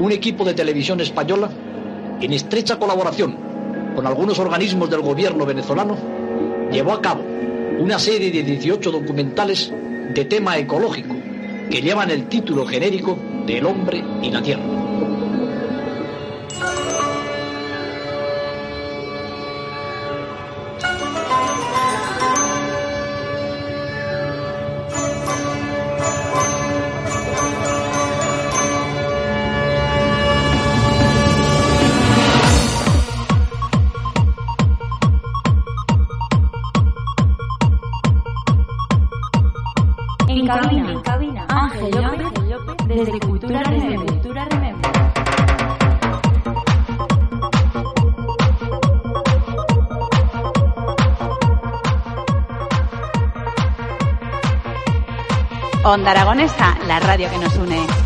Un equipo de televisión española, en estrecha colaboración con algunos organismos del gobierno venezolano, llevó a cabo una serie de 18 documentales de tema ecológico que llevan el título genérico de El hombre y la tierra. Onda Aragonesa, la radio que nos une.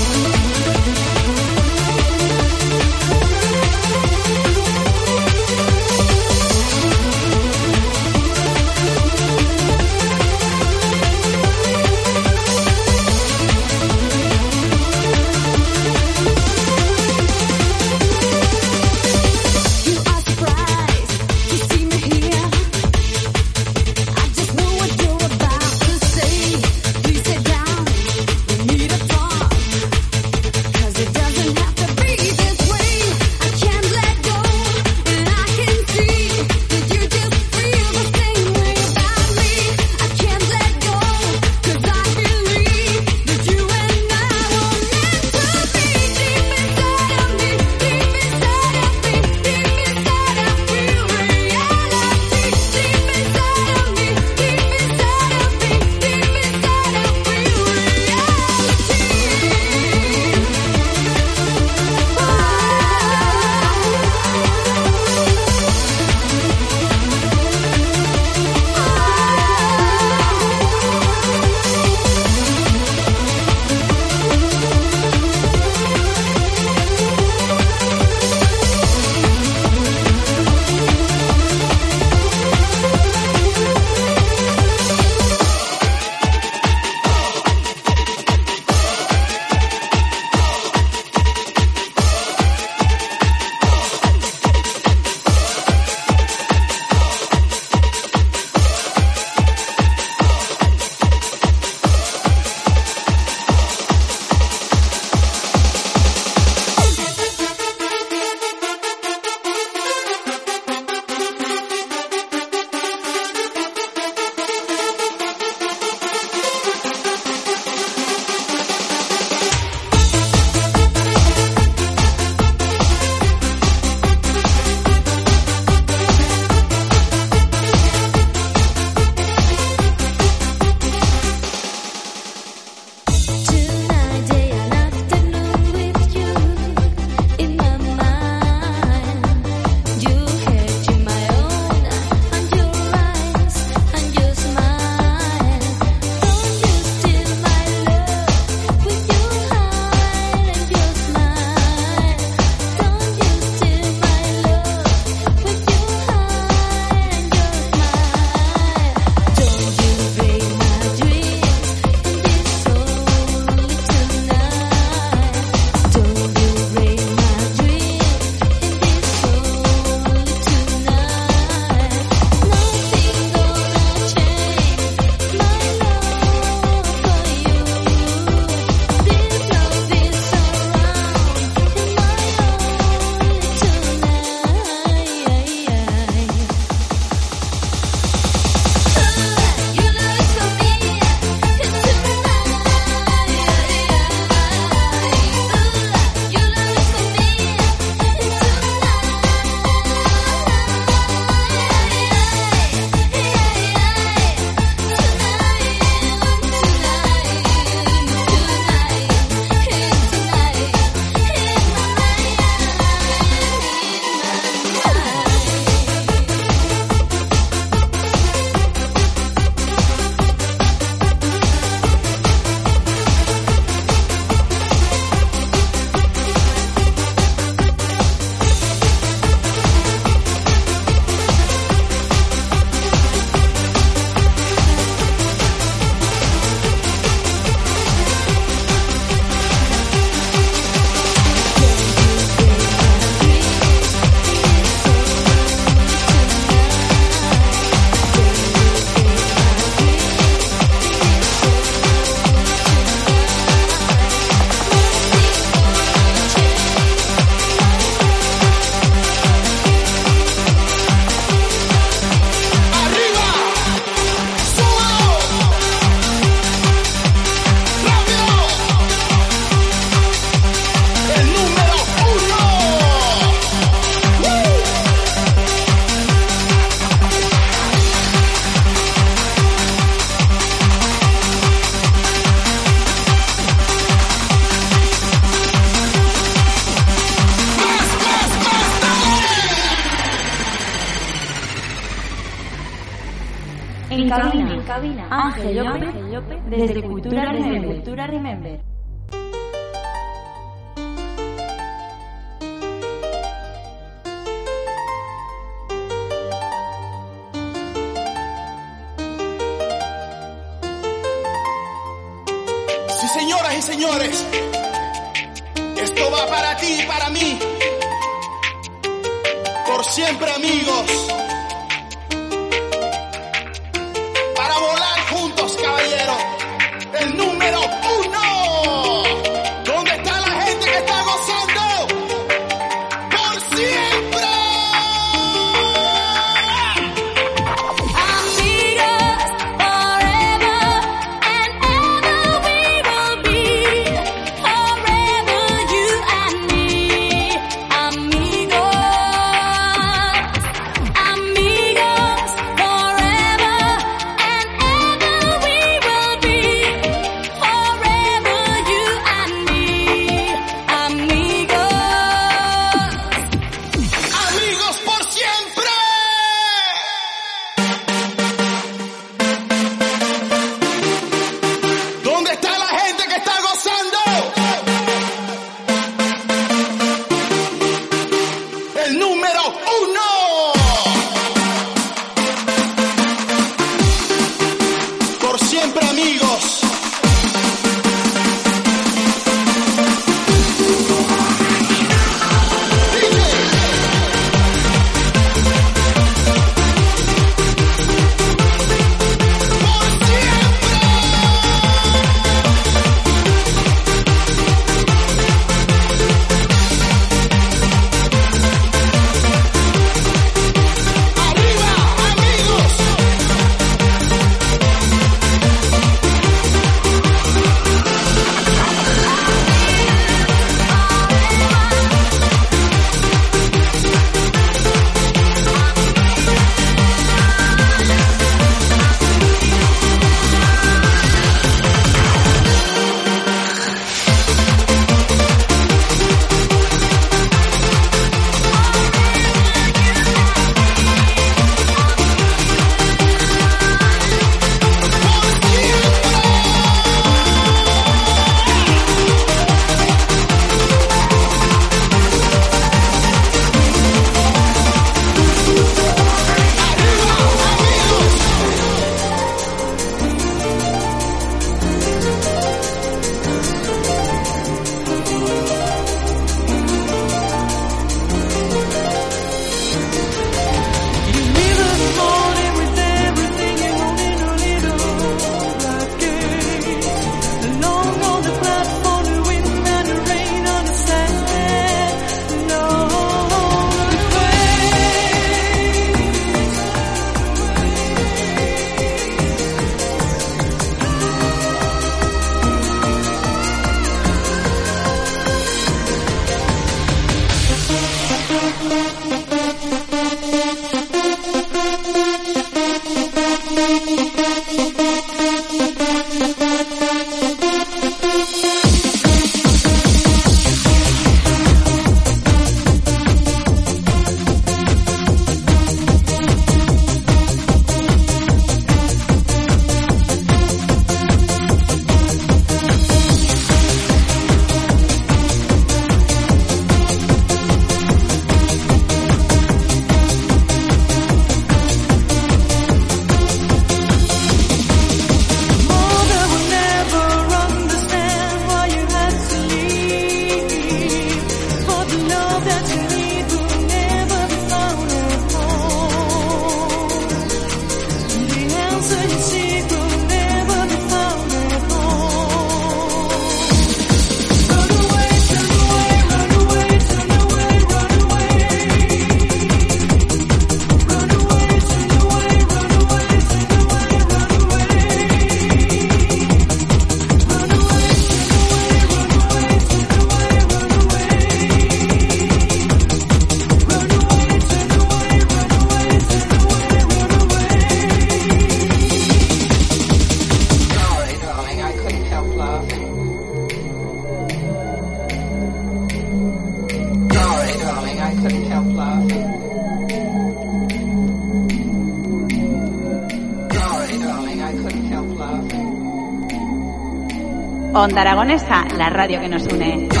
Onda Aragonesa, la radio que nos une.